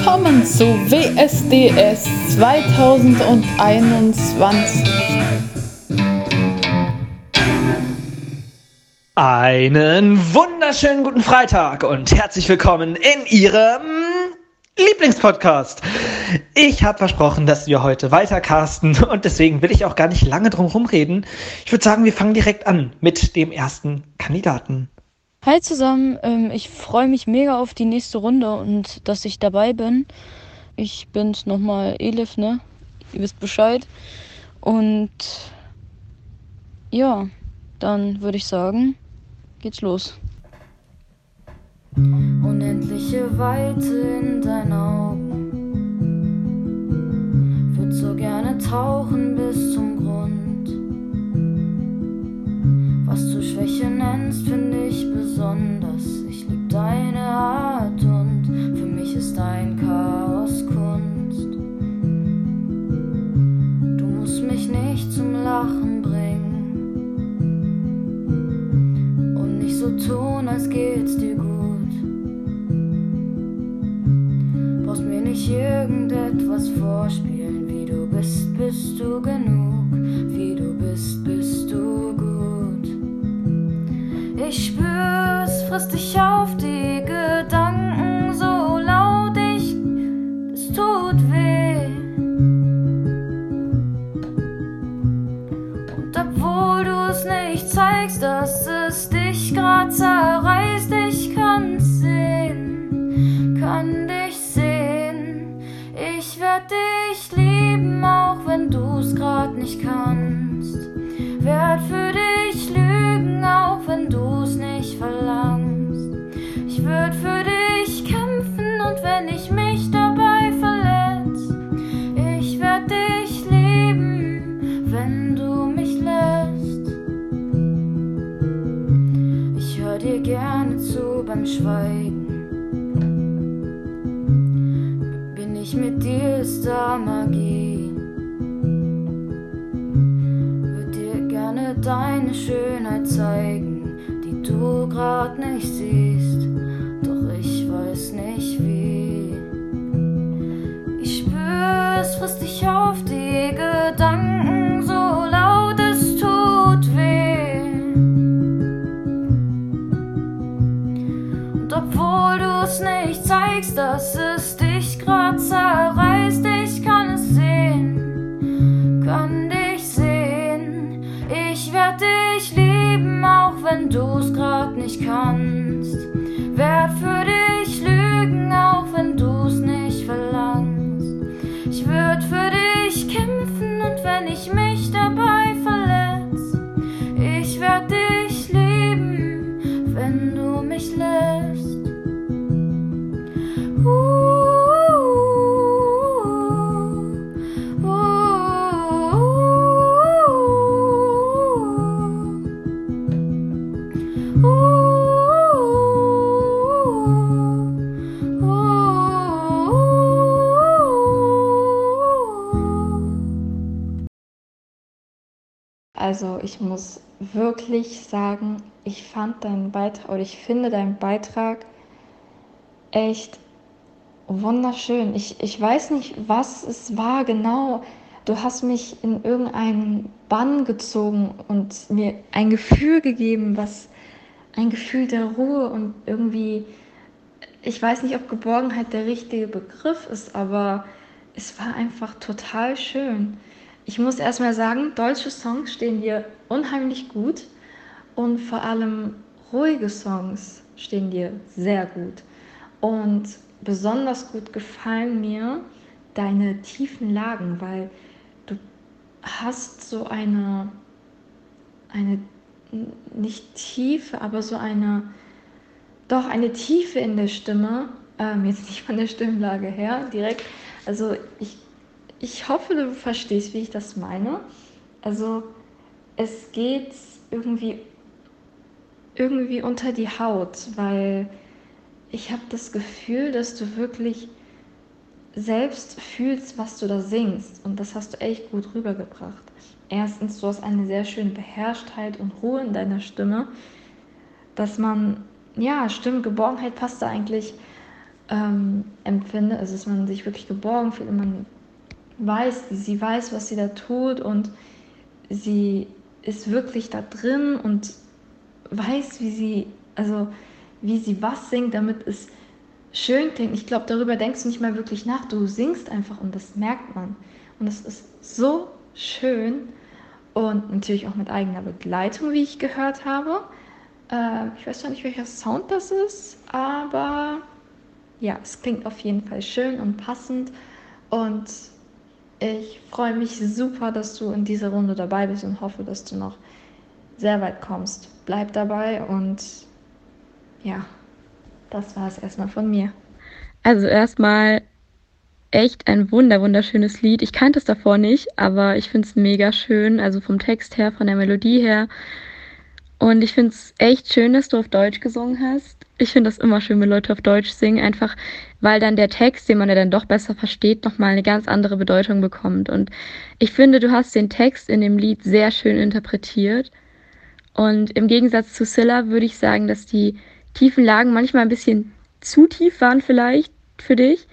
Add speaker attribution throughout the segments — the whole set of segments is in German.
Speaker 1: Willkommen zu WSDS 2021.
Speaker 2: Einen wunderschönen guten Freitag und herzlich willkommen in Ihrem Lieblingspodcast. Ich habe versprochen, dass wir heute weitercasten und deswegen will ich auch gar nicht lange drum rumreden. Ich würde sagen, wir fangen direkt an mit dem ersten Kandidaten.
Speaker 3: Hi zusammen, ähm, ich freue mich mega auf die nächste Runde und dass ich dabei bin. Ich bin's nochmal Elif, ne? Ihr wisst Bescheid. Und ja, dann würde ich sagen, geht's los.
Speaker 4: Unendliche Weite in deinen Augen. Würd so gerne tauchen bis zum Grund. Was du Schwäche nennst, finde ich besonders. Ich lieb deine Art und für mich ist dein Chaos Kunst. Dir gerne zu beim Schweigen. Bin ich mit dir, ist da Magie. Würd dir gerne deine Schönheit zeigen, die du grad nicht siehst. Doch ich weiß nicht wie. Ich spür, es frisst dich auf die Gedanken dass es dich grad zerreißt,
Speaker 5: wirklich sagen, ich fand deinen Beitrag oder ich finde deinen Beitrag echt wunderschön. Ich, ich weiß nicht, was es war genau. Du hast mich in irgendeinen Bann gezogen und mir ein Gefühl gegeben, was ein Gefühl der Ruhe und irgendwie, ich weiß nicht, ob Geborgenheit der richtige Begriff ist, aber es war einfach total schön. Ich muss erstmal sagen, deutsche Songs stehen dir unheimlich gut und vor allem ruhige Songs stehen dir sehr gut. Und besonders gut gefallen mir deine tiefen Lagen, weil du hast so eine, eine nicht Tiefe, aber so eine, doch eine Tiefe in der Stimme, ähm, jetzt nicht von der Stimmlage her direkt. Also ich, ich hoffe, du verstehst, wie ich das meine. Also es geht irgendwie, irgendwie unter die Haut, weil ich habe das Gefühl, dass du wirklich selbst fühlst, was du da singst. Und das hast du echt gut rübergebracht. Erstens, du hast eine sehr schöne Beherrschtheit und Ruhe in deiner Stimme, dass man, ja, Stimmgeborgenheit passt da eigentlich ähm, empfinde, also dass man sich wirklich geborgen fühlt und man weiß, sie weiß, was sie da tut und sie ist wirklich da drin und weiß, wie sie, also wie sie was singt, damit es schön klingt. Ich glaube, darüber denkst du nicht mehr wirklich nach. Du singst einfach und das merkt man. Und es ist so schön und natürlich auch mit eigener Begleitung, wie ich gehört habe. Äh, ich weiß zwar nicht, welcher Sound das ist, aber ja, es klingt auf jeden Fall schön und passend und ich freue mich super, dass du in dieser Runde dabei bist und hoffe, dass du noch sehr weit kommst. Bleib dabei und ja, das war es erstmal von mir.
Speaker 3: Also erstmal echt ein wunder wunderschönes Lied. Ich kannte es davor nicht, aber ich finde es mega schön, also vom Text her, von der Melodie her. Und ich finde es echt schön, dass du auf Deutsch gesungen hast. Ich finde das immer schön, wenn Leute auf Deutsch singen, einfach weil dann der Text, den man ja dann doch besser versteht, nochmal eine ganz andere Bedeutung bekommt. Und ich finde, du hast den Text in dem Lied sehr schön interpretiert. Und im Gegensatz zu Scylla würde ich sagen, dass die tiefen Lagen manchmal ein bisschen zu tief waren vielleicht für dich.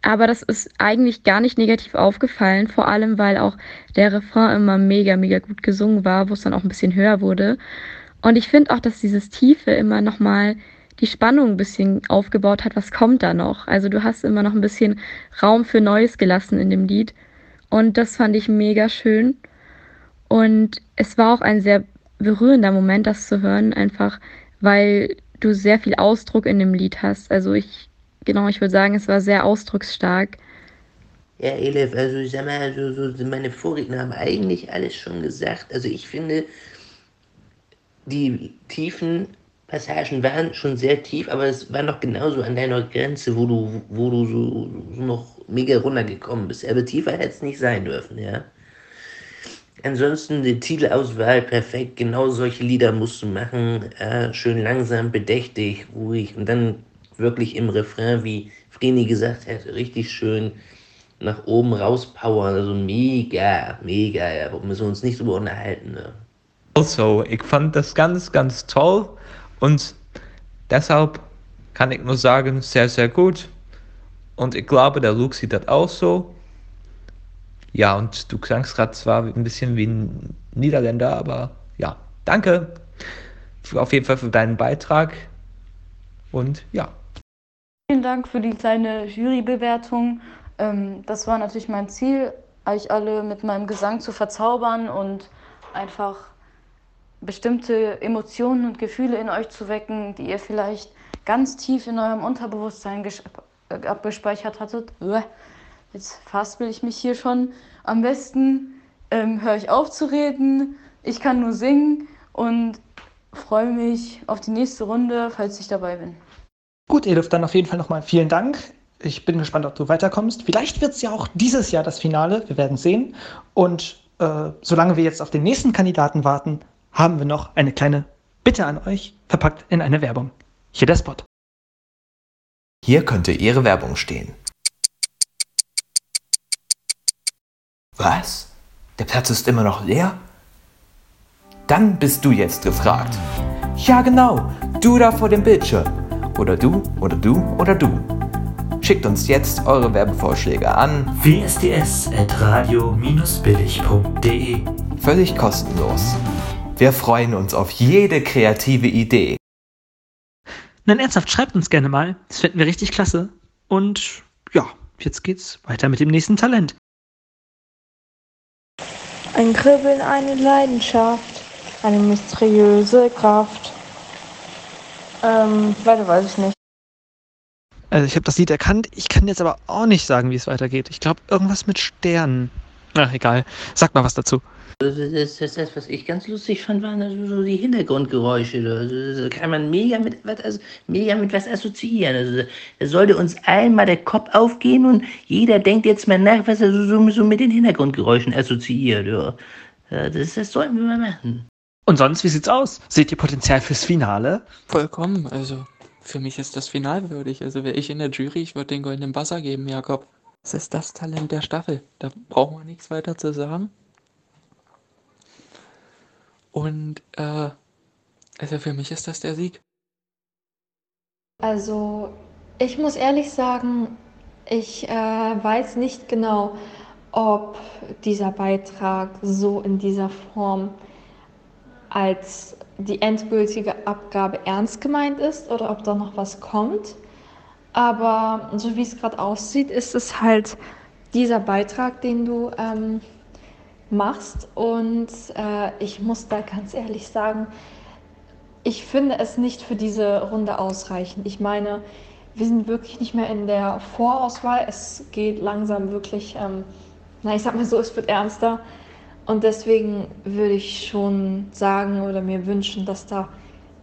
Speaker 3: Aber das ist eigentlich gar nicht negativ aufgefallen, vor allem weil auch der Refrain immer mega, mega gut gesungen war, wo es dann auch ein bisschen höher wurde. Und ich finde auch, dass dieses Tiefe immer nochmal die Spannung ein bisschen aufgebaut hat, was kommt da noch. Also du hast immer noch ein bisschen Raum für Neues gelassen in dem Lied. Und das fand ich mega schön. Und es war auch ein sehr berührender Moment, das zu hören, einfach weil du sehr viel Ausdruck in dem Lied hast. Also ich, genau, ich würde sagen, es war sehr ausdrucksstark.
Speaker 6: Ja, Elif, also ich sag mal, also, so, meine Vorredner haben eigentlich alles schon gesagt. Also ich finde, die tiefen Passagen waren schon sehr tief, aber es war noch genauso an deiner Grenze, wo du, wo du so, so noch mega runtergekommen bist. Aber tiefer hätte es nicht sein dürfen, ja. Ansonsten die Titelauswahl perfekt, genau solche Lieder musst du machen. Ja, schön langsam, bedächtig, ruhig und dann wirklich im Refrain, wie Vreni gesagt hat, richtig schön nach oben rauspowern. Also mega, mega, ja. Wir müssen uns nicht drüber unterhalten. Ne?
Speaker 2: Also, ich fand das ganz, ganz toll und deshalb kann ich nur sagen, sehr, sehr gut. Und ich glaube, der Luke sieht das auch so. Ja, und du klangst gerade zwar ein bisschen wie ein Niederländer, aber ja, danke auf jeden Fall für deinen Beitrag. Und ja.
Speaker 3: Vielen Dank für die kleine Jurybewertung. Ähm, das war natürlich mein Ziel, euch alle mit meinem Gesang zu verzaubern und einfach bestimmte Emotionen und Gefühle in euch zu wecken, die ihr vielleicht ganz tief in eurem Unterbewusstsein äh, abgespeichert hattet. Jetzt faspel ich mich hier schon. Am besten ähm, höre ich auf zu reden. Ich kann nur singen und freue mich auf die nächste Runde, falls ich dabei bin.
Speaker 2: Gut, Edith, dann auf jeden Fall nochmal vielen Dank. Ich bin gespannt, ob du weiterkommst. Vielleicht wird es ja auch dieses Jahr das Finale. Wir werden sehen. Und äh, solange wir jetzt auf den nächsten Kandidaten warten, haben wir noch eine kleine Bitte an euch, verpackt in eine Werbung. Hier der Spot.
Speaker 7: Hier könnte Ihre Werbung stehen. Was? Der Platz ist immer noch leer? Dann bist du jetzt gefragt. Ja genau, du da vor dem Bildschirm. Oder du, oder du, oder du. Schickt uns jetzt eure Werbevorschläge an
Speaker 8: wsds.radio-billig.de
Speaker 7: Völlig kostenlos. Wir freuen uns auf jede kreative Idee.
Speaker 2: Nein, ernsthaft, schreibt uns gerne mal. Das finden wir richtig klasse. Und ja, jetzt geht's weiter mit dem nächsten Talent.
Speaker 9: Ein Kribbeln, eine Leidenschaft, eine mysteriöse Kraft. Ähm, weiter weiß ich nicht.
Speaker 2: Also ich habe das Lied erkannt, ich kann jetzt aber auch nicht sagen, wie es weitergeht. Ich glaube, irgendwas mit Sternen. Ach, egal. Sag mal was dazu.
Speaker 6: Das, das, das, was ich ganz lustig fand, waren also so die Hintergrundgeräusche. Also, da kann man mega mit, was, also, mega mit was assoziieren. Also, da sollte uns einmal der Kopf aufgehen und jeder denkt jetzt mal nach, was er so, so mit den Hintergrundgeräuschen assoziiert. Ja. Das, das sollten wir mal machen.
Speaker 2: Und sonst, wie sieht's aus? Seht ihr Potenzial fürs Finale?
Speaker 10: Vollkommen. Also, für mich ist das Final würdig. Also, wäre ich in der Jury, ich würde den goldenen Buzzer geben, Jakob. Das ist das Talent der Staffel. Da brauchen wir nichts weiter zu sagen. Und äh, also für mich ist das der Sieg.
Speaker 5: Also Ich muss ehrlich sagen, ich äh, weiß nicht genau, ob dieser Beitrag so in dieser Form als die endgültige Abgabe ernst gemeint ist oder ob da noch was kommt. Aber so wie es gerade aussieht, ist es halt dieser Beitrag, den du ähm, machst. Und äh, ich muss da ganz ehrlich sagen, ich finde es nicht für diese Runde ausreichend. Ich meine, wir sind wirklich nicht mehr in der Vorauswahl. Es geht langsam wirklich, ähm, na, ich sag mal so, es wird ernster. Und deswegen würde ich schon sagen oder mir wünschen, dass da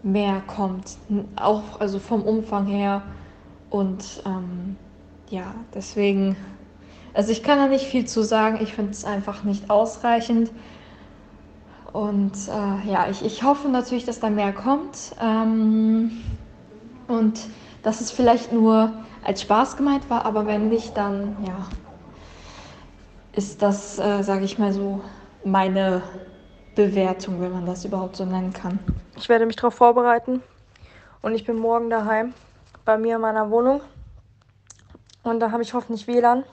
Speaker 5: mehr kommt. Auch also vom Umfang her. Und ähm, ja, deswegen, also ich kann da nicht viel zu sagen. Ich finde es einfach nicht ausreichend. Und äh, ja, ich, ich hoffe natürlich, dass da mehr kommt. Ähm, und dass es vielleicht nur als Spaß gemeint war, aber wenn nicht, dann ja, ist das, äh, sage ich mal so, meine Bewertung, wenn man das überhaupt so nennen kann.
Speaker 9: Ich werde mich darauf vorbereiten und ich bin morgen daheim bei mir in meiner Wohnung und da habe ich hoffentlich WLAN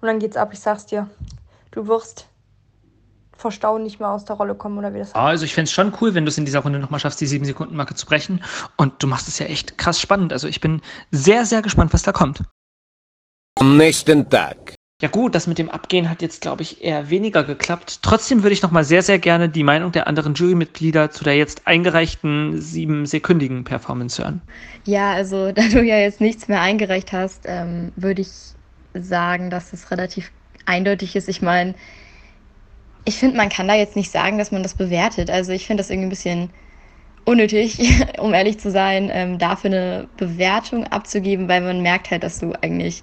Speaker 9: und dann geht's ab, ich sag's dir. Du wirst vor Staunen nicht mehr aus der Rolle kommen oder wie das heißt.
Speaker 2: Also ich fände es schon cool, wenn du es in dieser Runde nochmal schaffst, die 7-Sekunden-Marke zu brechen. Und du machst es ja echt krass spannend. Also ich bin sehr, sehr gespannt, was da kommt.
Speaker 11: Am nächsten Tag.
Speaker 2: Ja gut, das mit dem Abgehen hat jetzt, glaube ich, eher weniger geklappt. Trotzdem würde ich nochmal sehr, sehr gerne die Meinung der anderen Jurymitglieder zu der jetzt eingereichten siebensekündigen Performance hören.
Speaker 3: Ja, also da du ja jetzt nichts mehr eingereicht hast, ähm, würde ich sagen, dass es relativ eindeutig ist. Ich meine, ich finde, man kann da jetzt nicht sagen, dass man das bewertet. Also ich finde das irgendwie ein bisschen unnötig, um ehrlich zu sein, ähm, dafür eine Bewertung abzugeben, weil man merkt halt, dass du eigentlich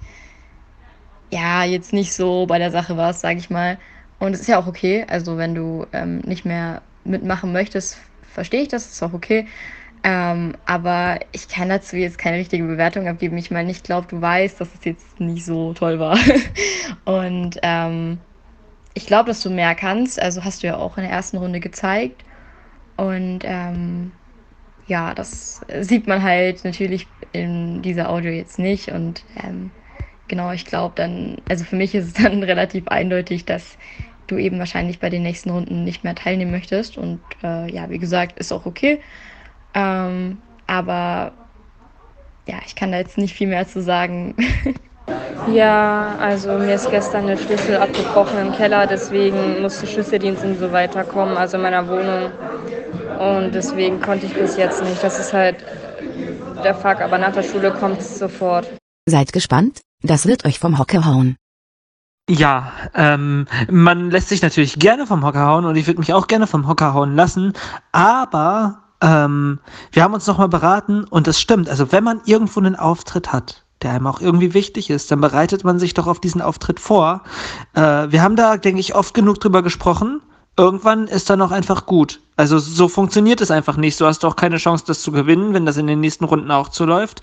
Speaker 3: ja jetzt nicht so bei der Sache warst, sage ich mal. Und es ist ja auch okay. Also wenn du ähm, nicht mehr mitmachen möchtest, verstehe ich das, ist auch okay. Ähm, aber ich kann dazu jetzt keine richtige Bewertung abgeben. Ich meine, ich glaube, du weißt, dass es jetzt nicht so toll war. Und ähm, ich glaube, dass du mehr kannst. Also hast du ja auch in der ersten Runde gezeigt. Und ähm, ja, das sieht man halt natürlich in dieser Audio jetzt nicht. Und ähm, genau, ich glaube dann, also für mich ist es dann relativ eindeutig, dass du eben wahrscheinlich bei den nächsten Runden nicht mehr teilnehmen möchtest. Und äh, ja, wie gesagt, ist auch okay. Ähm, aber ja, ich kann da jetzt nicht viel mehr zu sagen.
Speaker 9: Ja, also mir ist gestern der Schlüssel abgebrochen im Keller, deswegen musste Schlüsseldienst und so weiter kommen, also in meiner Wohnung. Und deswegen konnte ich bis jetzt nicht. Das ist halt der Fuck, aber nach der Schule kommt es sofort.
Speaker 12: Seid gespannt, das wird euch vom Hocker hauen.
Speaker 2: Ja, ähm, man lässt sich natürlich gerne vom Hocker hauen und ich würde mich auch gerne vom Hocker hauen lassen, aber ähm, wir haben uns nochmal beraten und das stimmt. Also wenn man irgendwo einen Auftritt hat, der einem auch irgendwie wichtig ist, dann bereitet man sich doch auf diesen Auftritt vor. Äh, wir haben da, denke ich, oft genug drüber gesprochen. Irgendwann ist dann auch einfach gut. Also so funktioniert es einfach nicht. Du hast auch keine Chance, das zu gewinnen, wenn das in den nächsten Runden auch so läuft.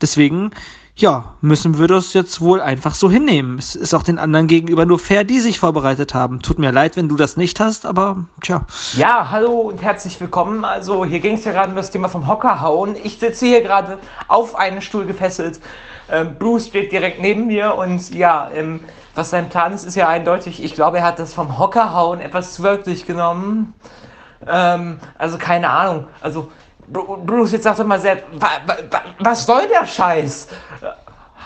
Speaker 2: Deswegen ja, müssen wir das jetzt wohl einfach so hinnehmen. Es ist auch den anderen gegenüber nur fair, die sich vorbereitet haben. Tut mir leid, wenn du das nicht hast, aber tja.
Speaker 7: Ja, hallo und herzlich willkommen. Also hier ging es ja gerade um das Thema vom Hocker hauen. Ich sitze hier gerade auf einen Stuhl gefesselt. Ähm, Bruce steht direkt neben mir und ja, ähm, was sein Plan ist, ist ja eindeutig. Ich glaube, er hat das vom Hocker hauen etwas zu wörtlich genommen. Ähm, also keine Ahnung. Also Bruce, jetzt sag doch mal selbst, was soll der Scheiß?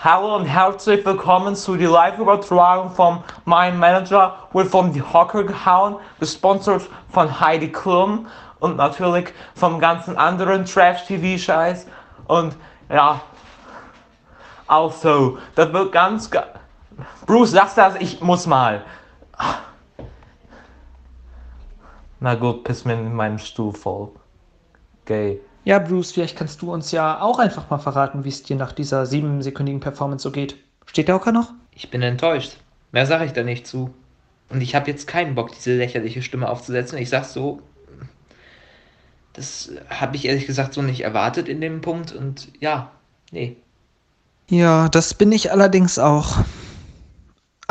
Speaker 7: Hallo und herzlich willkommen zu die Live-Übertragung von meinem Manager, wird von die Hocker gehauen, gesponsert von Heidi Klum und natürlich vom ganzen anderen Trash-TV-Scheiß. Und ja, also, das wird ganz. Bruce, sagst das, ich muss mal. Na gut, piss mir in meinen Stuhl voll. Gay.
Speaker 2: Ja, Bruce, vielleicht kannst du uns ja auch einfach mal verraten, wie es dir nach dieser siebensekündigen Performance so geht. Steht der Hocker noch?
Speaker 6: Ich bin enttäuscht. Mehr sage ich da nicht zu. Und ich habe jetzt keinen Bock, diese lächerliche Stimme aufzusetzen. Ich sag's so, das habe ich ehrlich gesagt so nicht erwartet in dem Punkt. Und ja, nee.
Speaker 2: Ja, das bin ich allerdings auch.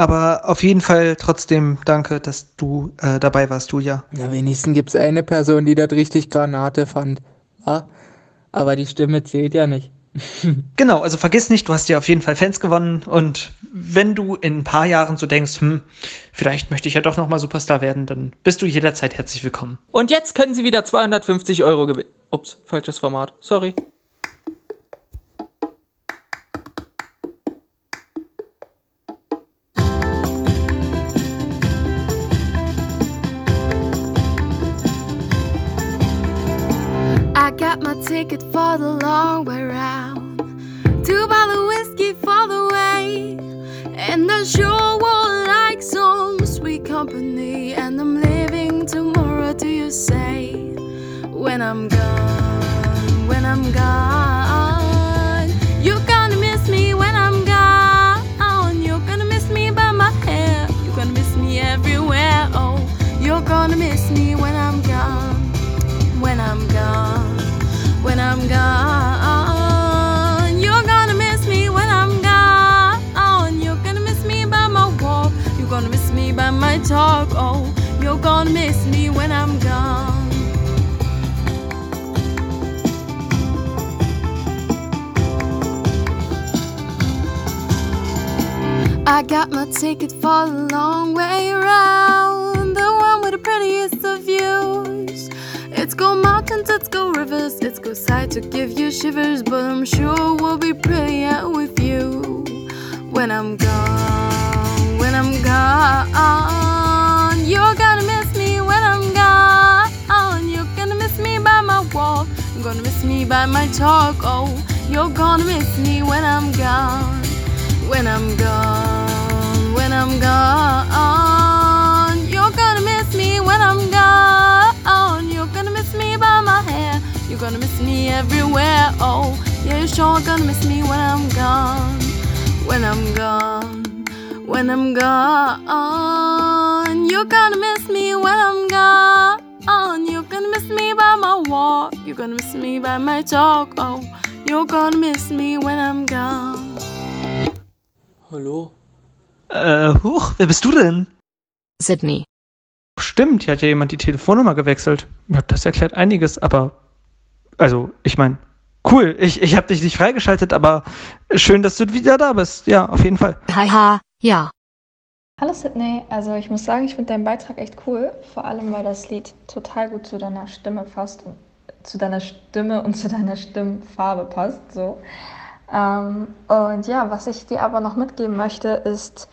Speaker 2: Aber auf jeden Fall trotzdem danke, dass du äh, dabei warst, Julia.
Speaker 10: Ja, wenigstens gibt es eine Person, die das richtig Granate fand. Ja? Aber die Stimme zählt ja nicht.
Speaker 2: Genau, also vergiss nicht, du hast dir auf jeden Fall Fans gewonnen und wenn du in ein paar Jahren so denkst, hm, vielleicht möchte ich ja doch nochmal Superstar werden, dann bist du jederzeit herzlich willkommen.
Speaker 10: Und jetzt können Sie wieder 250 Euro gewinnen. Ups, falsches Format. Sorry.
Speaker 13: For the long way round. Two bottle whiskey for the way. And I sure would like some sweet company. And I'm leaving tomorrow, do you say? When I'm gone, when I'm gone. You're gonna miss me when I'm gone. You're gonna miss me by my hair. You're gonna miss me everywhere. Oh, you're gonna miss me when I'm gone when I'm gone, I'm gone. You're gonna miss me when I'm gone. You're gonna miss me by my walk. You're gonna miss me by my talk. Oh, you're gonna miss me when I'm gone. I got my ticket for the long way around, Let's go mountains, let's go rivers, let's go side to give you shivers, but I'm sure we'll be prettier with you when I'm gone, when I'm gone. You're gonna miss me when I'm gone. You're gonna miss me by my walk, you're gonna miss me by my talk. Oh, you're gonna miss me when I'm gone, when I'm gone, when I'm gone. Gonna miss me everywhere. Oh, yeah, you're sure gonna miss me when I'm gone. When I'm gone. When I'm gone. You're gonna miss me when I'm gone. You're gonna miss me by my walk. You're gonna miss me by my talk. Oh, you're gonna miss me when I'm gone.
Speaker 10: Hallo?
Speaker 2: Äh, huch, wer bist du denn?
Speaker 12: Sydney.
Speaker 2: Stimmt, hier hat ja jemand die Telefonnummer gewechselt. Ja, das erklärt einiges, aber also, ich meine, cool, ich, ich habe dich nicht freigeschaltet, aber schön, dass du wieder da bist. Ja, auf jeden Fall.
Speaker 12: Haha, ja.
Speaker 5: Hallo Sydney, also ich muss sagen, ich finde deinen Beitrag echt cool, vor allem weil das Lied total gut zu deiner Stimme passt und zu deiner Stimme und zu deiner Stimmfarbe passt. So. Ähm, und ja, was ich dir aber noch mitgeben möchte, ist,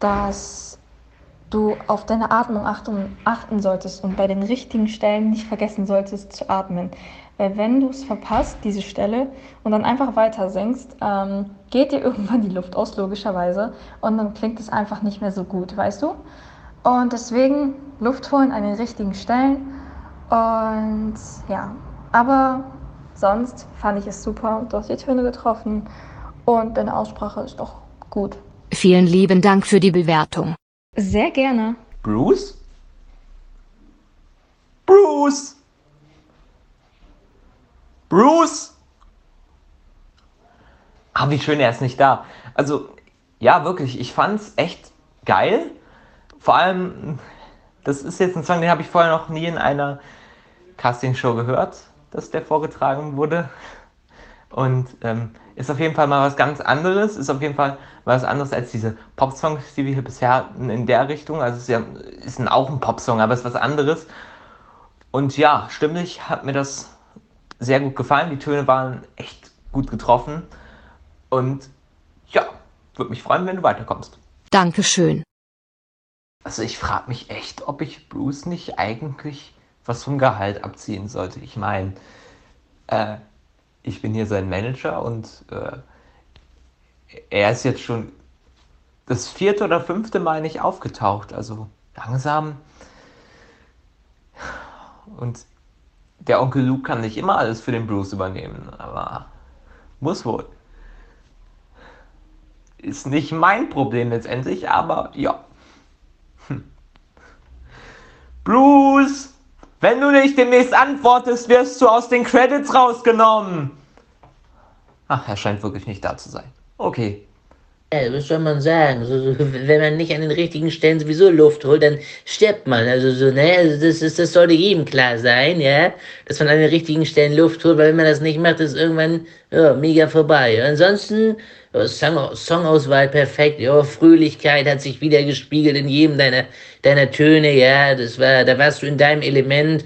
Speaker 5: dass du auf deine Atmung achten, achten solltest und bei den richtigen Stellen nicht vergessen solltest zu atmen. Weil wenn du es verpasst, diese Stelle, und dann einfach weiter singst, ähm, geht dir irgendwann die Luft aus, logischerweise, und dann klingt es einfach nicht mehr so gut, weißt du? Und deswegen Luft holen an den richtigen Stellen. Und ja, aber sonst fand ich es super. Du hast die Töne getroffen und deine Aussprache ist doch gut.
Speaker 12: Vielen lieben Dank für die Bewertung.
Speaker 5: Sehr gerne.
Speaker 7: Bruce? Bruce! Bruce! Ah, wie schön, er ist nicht da. Also, ja, wirklich, ich fand's echt geil. Vor allem, das ist jetzt ein Song, den habe ich vorher noch nie in einer Castingshow gehört, dass der vorgetragen wurde. Und ähm, ist auf jeden Fall mal was ganz anderes, ist auf jeden Fall was anderes als diese Popsongs, die wir hier bisher hatten in der Richtung. Also es ist, ja, ist ein, auch ein Popsong, aber es ist was anderes. Und ja, stimmlich hat mir das sehr gut gefallen. Die Töne waren echt gut getroffen. Und ja, würde mich freuen, wenn du weiterkommst.
Speaker 12: Dankeschön.
Speaker 7: Also ich frage mich echt, ob ich Bruce nicht eigentlich was vom Gehalt abziehen sollte. Ich meine, äh, ich bin hier sein Manager und äh, er ist jetzt schon das vierte oder fünfte Mal nicht aufgetaucht. Also langsam. Und der Onkel Luke kann nicht immer alles für den Bruce übernehmen, aber muss wohl. Ist nicht mein Problem letztendlich, aber ja. Hm. Bruce! Wenn du nicht demnächst antwortest, wirst du aus den Credits rausgenommen. Ach, er scheint wirklich nicht da zu sein. Okay.
Speaker 6: Ja, was soll man sagen? So, so, wenn man nicht an den richtigen Stellen sowieso Luft holt, dann stirbt man. Also so, ne, also das, ist, das sollte jedem klar sein, ja, dass man an den richtigen Stellen Luft holt, weil wenn man das nicht macht, ist irgendwann ja, mega vorbei. Ansonsten ja, Song, Songauswahl perfekt, ja, Fröhlichkeit hat sich wieder gespiegelt in jedem deiner, deiner Töne, ja, das war, da warst du in deinem Element.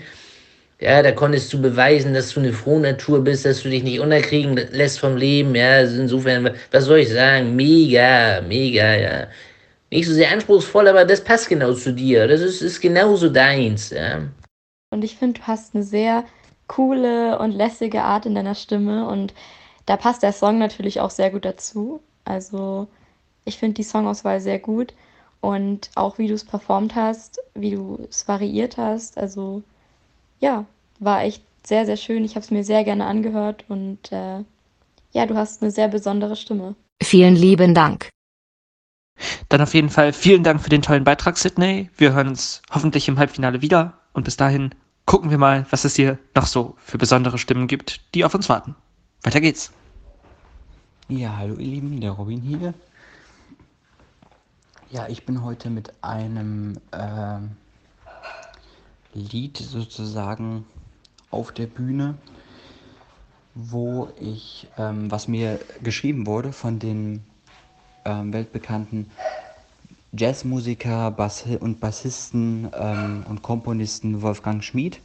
Speaker 6: Ja, da konntest du beweisen, dass du eine Frohnatur bist, dass du dich nicht unterkriegen lässt vom Leben. Ja, also insofern, was soll ich sagen? Mega, mega, ja. Nicht so sehr anspruchsvoll, aber das passt genau zu dir. Das ist, ist genauso deins, ja.
Speaker 5: Und ich finde, du hast eine sehr coole und lässige Art in deiner Stimme und da passt der Song natürlich auch sehr gut dazu. Also ich finde die Songauswahl sehr gut und auch wie du es performt hast, wie du es variiert hast. Also ja, war echt sehr, sehr schön. Ich habe es mir sehr gerne angehört und äh, ja, du hast eine sehr besondere Stimme.
Speaker 12: Vielen lieben Dank.
Speaker 2: Dann auf jeden Fall vielen Dank für den tollen Beitrag, Sydney. Wir hören uns hoffentlich im Halbfinale wieder und bis dahin gucken wir mal, was es hier noch so für besondere Stimmen gibt, die auf uns warten. Weiter geht's.
Speaker 14: Ja, hallo ihr Lieben, der Robin hier. Ja, ich bin heute mit einem äh, Lied sozusagen auf der Bühne, wo ich, ähm, was mir geschrieben wurde von dem ähm, weltbekannten Jazzmusiker Bass und Bassisten ähm, und Komponisten Wolfgang Schmid.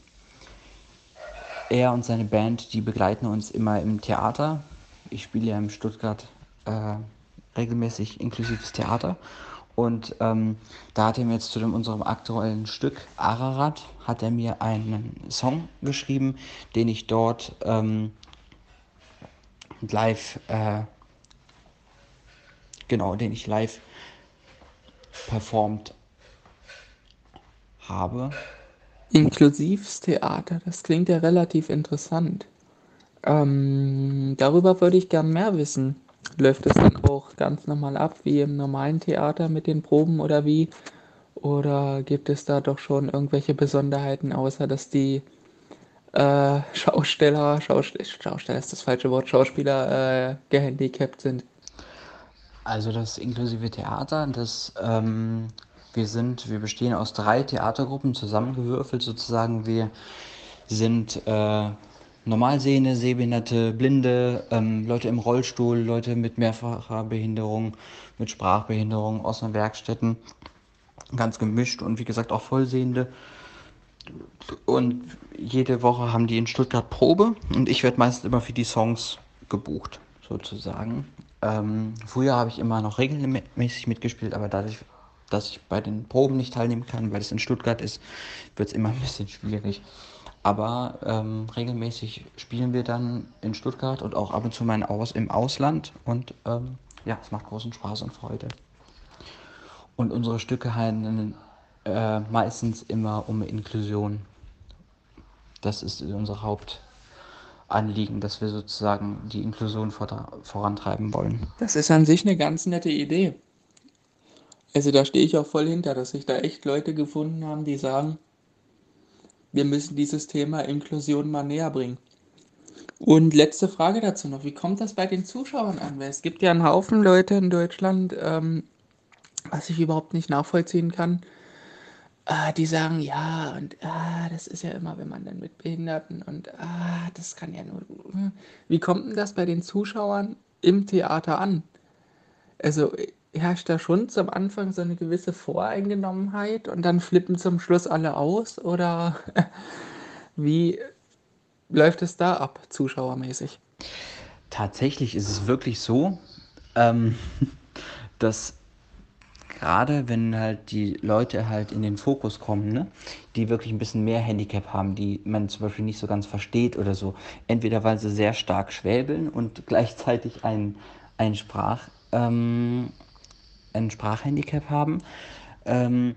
Speaker 14: Er und seine Band, die begleiten uns immer im Theater. Ich spiele ja in Stuttgart äh, regelmäßig inklusives Theater. Und ähm, da hat er mir jetzt zu dem, unserem aktuellen Stück Ararat, hat er mir einen Song geschrieben, den ich dort ähm, live, äh, genau, den ich live performt habe.
Speaker 10: Inklusivstheater, das klingt ja relativ interessant. Ähm, darüber würde ich gern mehr wissen. Läuft es dann auch ganz normal ab, wie im normalen Theater mit den Proben oder wie? Oder gibt es da doch schon irgendwelche Besonderheiten, außer dass die äh, Schausteller, Schausteller, Schausteller ist das falsche Wort, Schauspieler äh, gehandicapt sind?
Speaker 14: Also das inklusive Theater, das ähm, wir sind, wir bestehen aus drei Theatergruppen zusammengewürfelt sozusagen. Wir sind äh, Normalsehende, Sehbehinderte, Blinde, ähm, Leute im Rollstuhl, Leute mit mehrfacher Behinderung, mit Sprachbehinderung aus den Werkstätten, ganz gemischt und wie gesagt auch Vollsehende. Und jede Woche haben die in Stuttgart Probe und ich werde meistens immer für die Songs gebucht, sozusagen. Ähm, früher habe ich immer noch regelmäßig mitgespielt, aber dadurch, dass ich bei den Proben nicht teilnehmen kann, weil es in Stuttgart ist, wird es immer ein bisschen schwierig. Aber ähm, regelmäßig spielen wir dann in Stuttgart und auch ab und zu mal aus, im Ausland. Und ähm, ja, es macht großen Spaß und Freude. Und unsere Stücke handeln äh, meistens immer um Inklusion. Das ist unser Hauptanliegen, dass wir sozusagen die Inklusion vor vorantreiben wollen.
Speaker 10: Das ist an sich eine ganz nette Idee. Also da stehe ich auch voll hinter, dass sich da echt Leute gefunden haben, die sagen, wir müssen dieses Thema Inklusion mal näher bringen. Und letzte Frage dazu noch, wie kommt das bei den Zuschauern an? Weil es gibt ja einen Haufen Leute in Deutschland, ähm, was ich überhaupt nicht nachvollziehen kann, äh, die sagen, ja, und ah, das ist ja immer, wenn man dann mit Behinderten und ah, das kann ja nur. Wie kommt denn das bei den Zuschauern im Theater an? Also herrscht da schon zum Anfang so eine gewisse Voreingenommenheit und dann flippen zum Schluss alle aus? Oder wie läuft es da ab, zuschauermäßig?
Speaker 14: Tatsächlich ist es wirklich so, ähm, dass gerade wenn halt die Leute halt in den Fokus kommen, ne, die wirklich ein bisschen mehr Handicap haben, die man zum Beispiel nicht so ganz versteht oder so, entweder weil sie sehr stark schwäbeln und gleichzeitig ein, ein Sprach, ähm, ein Sprachhandicap haben. Ähm,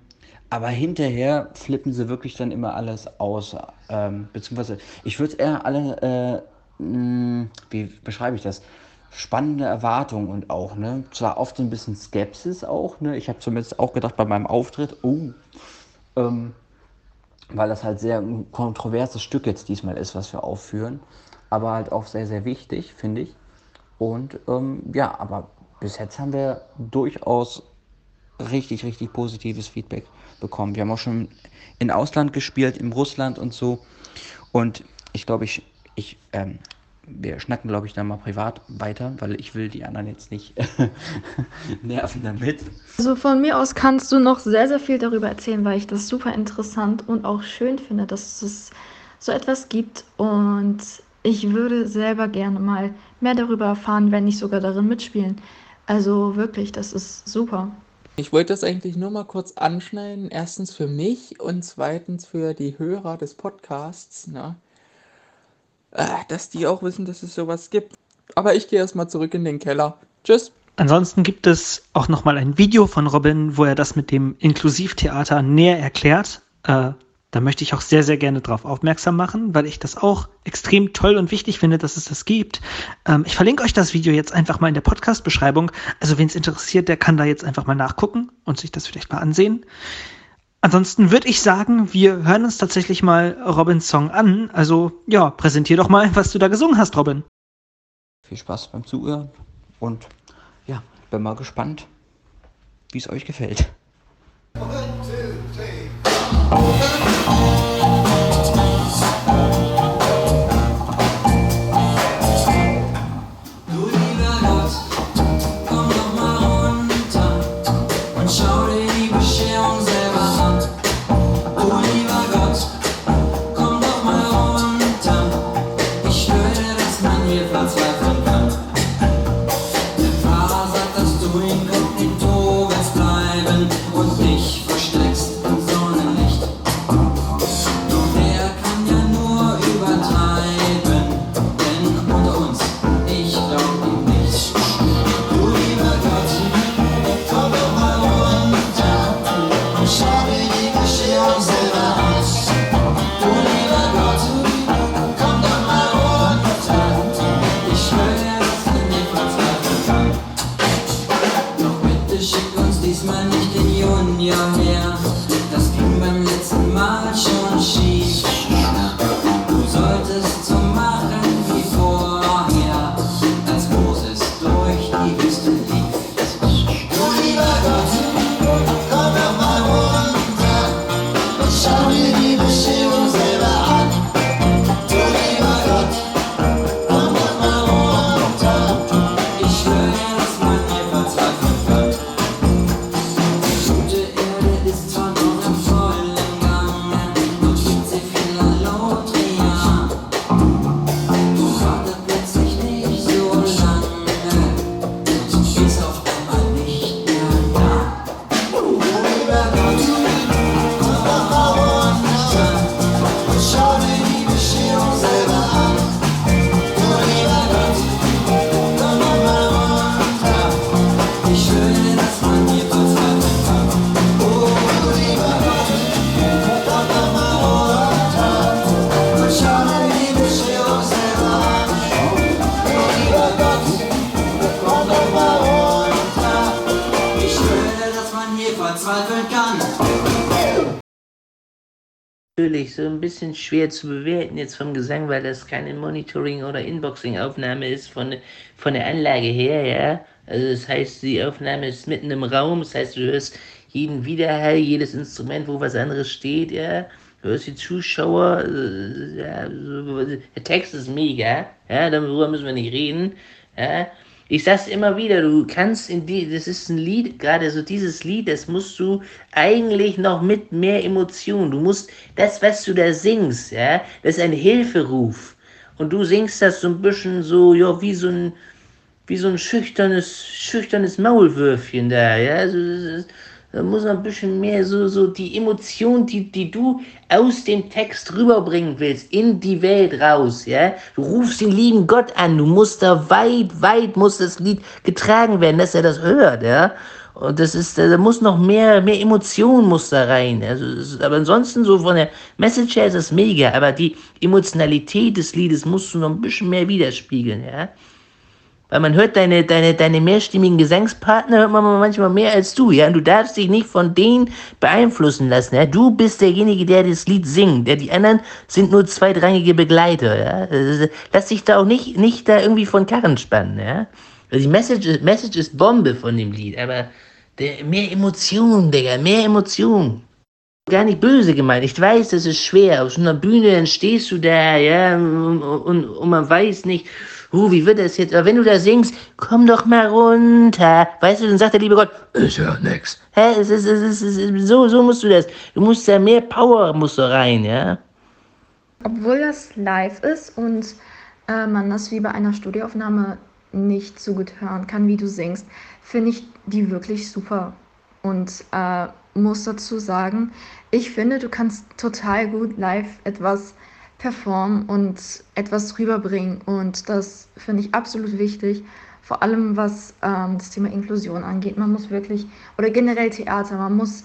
Speaker 14: aber hinterher flippen sie wirklich dann immer alles aus. Ähm, beziehungsweise, ich würde eher alle, äh, mh, hm, wie beschreibe ich das? Spannende Erwartungen und auch, ne? Zwar oft so ein bisschen Skepsis auch, ne? Ich habe zumindest auch gedacht bei meinem Auftritt, oh, ähm, weil das halt sehr ein kontroverses Stück jetzt diesmal ist, was wir aufführen. Aber halt auch sehr, sehr wichtig, finde ich. Und ähm, ja, aber bis jetzt haben wir durchaus richtig, richtig positives Feedback bekommen. Wir haben auch schon in Ausland gespielt, in Russland und so. Und ich glaube, ich, ich, ähm, wir schnacken, glaube ich, dann mal privat weiter, weil ich will die anderen jetzt nicht nerven damit.
Speaker 5: Also von mir aus kannst du noch sehr, sehr viel darüber erzählen, weil ich das super interessant und auch schön finde, dass es so etwas gibt. Und ich würde selber gerne mal mehr darüber erfahren, wenn nicht sogar darin mitspielen. Also wirklich, das ist super.
Speaker 10: Ich wollte das eigentlich nur mal kurz anschneiden. Erstens für mich und zweitens für die Hörer des Podcasts, ne? Äh, dass die auch wissen, dass es sowas gibt. Aber ich gehe erstmal zurück in den Keller. Tschüss.
Speaker 2: Ansonsten gibt es auch nochmal ein Video von Robin, wo er das mit dem Inklusivtheater näher erklärt. Äh, da möchte ich auch sehr, sehr gerne drauf aufmerksam machen, weil ich das auch extrem toll und wichtig finde, dass es das gibt. Ähm, ich verlinke euch das Video jetzt einfach mal in der Podcast-Beschreibung. Also wen es interessiert, der kann da jetzt einfach mal nachgucken und sich das vielleicht mal ansehen. Ansonsten würde ich sagen, wir hören uns tatsächlich mal Robins Song an. Also ja, präsentier doch mal, was du da gesungen hast, Robin.
Speaker 14: Viel Spaß beim Zuhören und ja, bin mal gespannt, wie es euch gefällt.
Speaker 15: Du
Speaker 6: bisschen schwer zu bewerten jetzt vom Gesang, weil das keine Monitoring- oder Inboxing-Aufnahme ist von, von der Anlage her, ja. Also das heißt, die Aufnahme ist mitten im Raum, das heißt, du hörst jeden Widerhall, jedes Instrument, wo was anderes steht, ja. Du hörst die Zuschauer, äh, ja, der Text ist mega, ja, darüber müssen wir nicht reden, ja. Ich sag's immer wieder, du kannst in die, das ist ein Lied, gerade so dieses Lied, das musst du eigentlich noch mit mehr Emotion. Du musst das, was du da singst, ja, das ist ein Hilferuf. Und du singst das so ein bisschen so, ja, wie so ein, wie so ein schüchternes, schüchternes Maulwürfchen da, ja. Also, das ist, da muss noch ein bisschen mehr so, so die Emotion, die, die du aus dem Text rüberbringen willst, in die Welt raus, ja. Du rufst den lieben Gott an, du musst da weit, weit muss das Lied getragen werden, dass er das hört, ja. Und das ist, da muss noch mehr, mehr Emotion muss da rein. Also, ist, aber ansonsten so von der Message her ist das mega, aber die Emotionalität des Liedes musst du noch ein bisschen mehr widerspiegeln, ja. Weil man hört deine, deine, deine mehrstimmigen Gesangspartner, hört man manchmal mehr als du, ja. Und du darfst dich nicht von denen beeinflussen lassen, ja. Du bist derjenige, der das Lied singt, ja. Die anderen sind nur zweitrangige Begleiter, ja. Lass dich da auch nicht, nicht da irgendwie von Karren spannen, ja. Also die Message, Message ist Bombe von dem Lied, aber der, mehr Emotion, Digga, mehr Emotion. Gar nicht böse gemeint. Ich weiß, das ist schwer. Auf so einer Bühne, dann stehst du da, ja, und, und, und man weiß nicht, uh, wie wird das jetzt? Aber wenn du da singst, komm doch mal runter. Weißt du, dann sagt der liebe Gott, ist ja nix. Hä, es ist, es ist, es ist, so, so musst du das. Du musst da mehr Power musst du rein, ja.
Speaker 5: Obwohl das live ist und äh, man das wie bei einer Studioaufnahme nicht so gut hören kann, wie du singst, finde ich die wirklich super. Und äh, muss dazu sagen, ich finde, du kannst total gut live etwas performen und etwas rüberbringen. Und das finde ich absolut wichtig, vor allem was ähm, das Thema Inklusion angeht. Man muss wirklich, oder generell Theater, man muss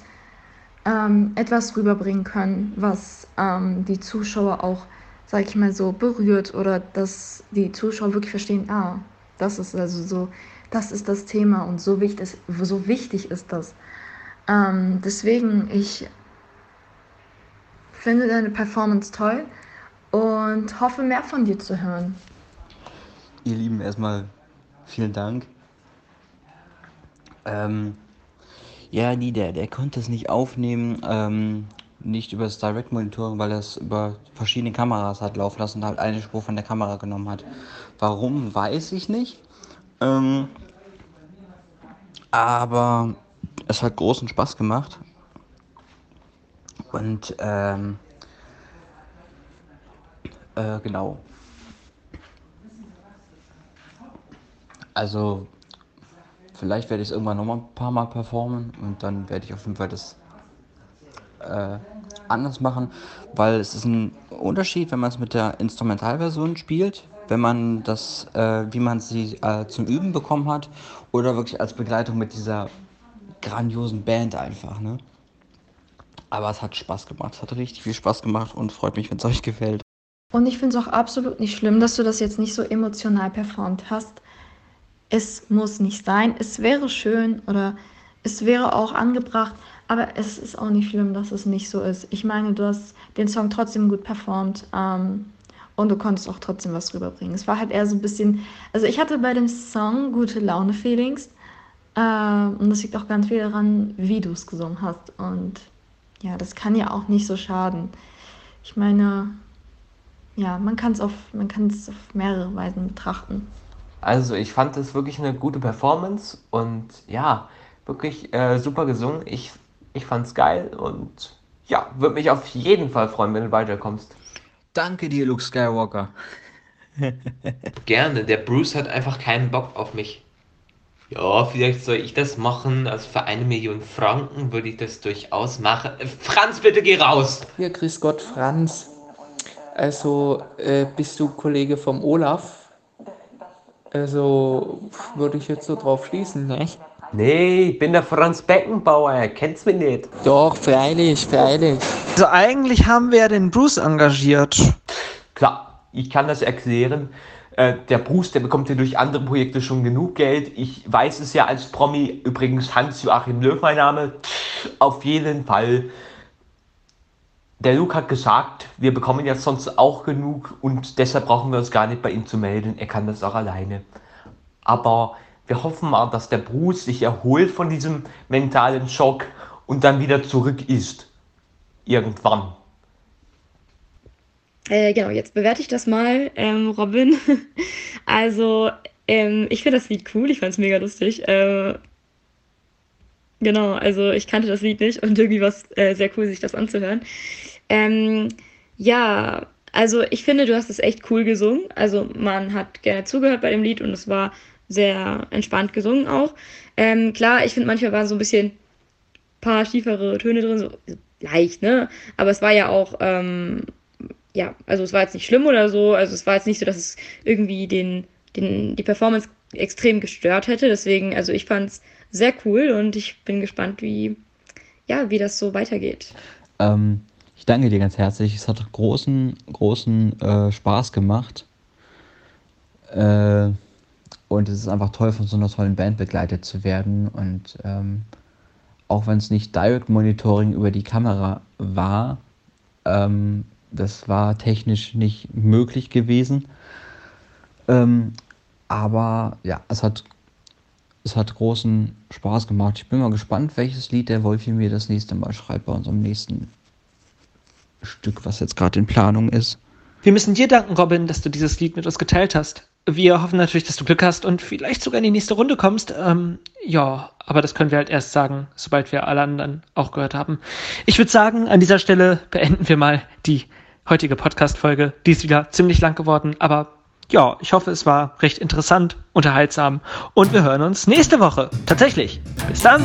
Speaker 5: ähm, etwas rüberbringen können, was ähm, die Zuschauer auch, sag ich mal so, berührt oder dass die Zuschauer wirklich verstehen, ah, das ist also so, das ist das Thema und so wichtig, so wichtig ist das. Ähm, deswegen, ich finde deine Performance toll und hoffe mehr von dir zu hören.
Speaker 14: Ihr Lieben, erstmal vielen Dank. Ähm, ja, nee, der, der konnte es nicht aufnehmen, ähm, nicht über das Direct Monitoring, weil er es über verschiedene Kameras hat laufen lassen und halt eine Spur von der Kamera genommen hat. Warum, weiß ich nicht. Ähm, aber es hat großen Spaß gemacht. Und ähm, äh, genau. Also vielleicht werde ich es irgendwann noch mal ein paar Mal performen und dann werde ich auf jeden Fall das äh, anders machen, weil es ist ein Unterschied, wenn man es mit der Instrumentalversion spielt, wenn man das, äh, wie man sie äh, zum Üben bekommen hat, oder wirklich als Begleitung mit dieser grandiosen Band einfach, ne? Aber es hat Spaß gemacht, es hat richtig viel Spaß gemacht und freut mich, wenn es euch gefällt.
Speaker 5: Und ich finde es auch absolut nicht schlimm, dass du das jetzt nicht so emotional performt hast. Es muss nicht sein. Es wäre schön oder es wäre auch angebracht, aber es ist auch nicht schlimm, dass es nicht so ist. Ich meine, du hast den Song trotzdem gut performt ähm, und du konntest auch trotzdem was rüberbringen. Es war halt eher so ein bisschen, also ich hatte bei dem Song gute Laune-Feelings äh, und das liegt auch ganz viel daran, wie du es gesungen hast. Und ja, das kann ja auch nicht so schaden. Ich meine, ja, man kann es auf, man kann es auf mehrere Weisen betrachten.
Speaker 7: Also ich fand es wirklich eine gute Performance und ja, wirklich äh, super gesungen. Ich, ich fand es geil und ja, würde mich auf jeden Fall freuen, wenn du weiterkommst.
Speaker 14: Danke dir, Luke Skywalker.
Speaker 6: Gerne, der Bruce hat einfach keinen Bock auf mich. Ja, vielleicht soll ich das machen. Also für eine Million Franken würde ich das durchaus machen. Äh, Franz, bitte geh raus!
Speaker 10: Ja, grüß Gott, Franz. Also, äh, bist du Kollege vom Olaf? Also, würde ich jetzt so drauf schließen, ne?
Speaker 6: Nee, ich bin der Franz Beckenbauer, kennst mich nicht.
Speaker 10: Doch, freilich, freilich.
Speaker 2: Also eigentlich haben wir ja den Bruce engagiert.
Speaker 6: Klar, ich kann das erklären. Äh, der Bruce, der bekommt ja durch andere Projekte schon genug Geld. Ich weiß es ja als Promi. Übrigens Hans-Joachim Löw mein Name. Auf jeden Fall. Der Luke hat gesagt, wir bekommen jetzt sonst auch genug und deshalb brauchen wir uns gar nicht bei ihm zu melden. Er kann das auch alleine. Aber wir hoffen mal, dass der Bruce sich erholt von diesem mentalen Schock und dann wieder zurück ist. Irgendwann.
Speaker 3: Äh, genau, jetzt bewerte ich das mal, ähm, Robin. also, ähm, ich finde das Lied cool, ich fand es mega lustig. Äh, genau, also ich kannte das Lied nicht und irgendwie war es äh, sehr cool, sich das anzuhören. Ähm, ja, also ich finde, du hast es echt cool gesungen. Also man hat gerne zugehört bei dem Lied und es war sehr entspannt gesungen auch. Ähm, klar, ich finde manchmal waren so ein bisschen paar schiefere Töne drin, so leicht, ne? Aber es war ja auch ähm, ja, also es war jetzt nicht schlimm oder so. Also es war jetzt nicht so, dass es irgendwie den, den, die Performance extrem gestört hätte. Deswegen, also ich fand es sehr cool und ich bin gespannt, wie, ja, wie das so weitergeht.
Speaker 14: Ähm, ich danke dir ganz herzlich. Es hat großen, großen äh, Spaß gemacht. Äh, und es ist einfach toll, von so einer tollen Band begleitet zu werden. Und ähm, auch wenn es nicht Direct Monitoring über die Kamera war, ähm, das war technisch nicht möglich gewesen. Ähm, aber ja, es hat es hat großen Spaß gemacht. Ich bin mal gespannt, welches Lied der Wolfi mir das nächste Mal schreibt bei unserem nächsten Stück, was jetzt gerade in Planung ist.
Speaker 2: Wir müssen dir danken, Robin, dass du dieses Lied mit uns geteilt hast. Wir hoffen natürlich, dass du Glück hast und vielleicht sogar in die nächste Runde kommst. Ähm, ja, aber das können wir halt erst sagen, sobald wir alle anderen auch gehört haben. Ich würde sagen, an dieser Stelle beenden wir mal die heutige Podcast-Folge. Die ist wieder ziemlich lang geworden, aber ja, ich hoffe, es war recht interessant, unterhaltsam und wir hören uns nächste Woche. Tatsächlich. Bis dann!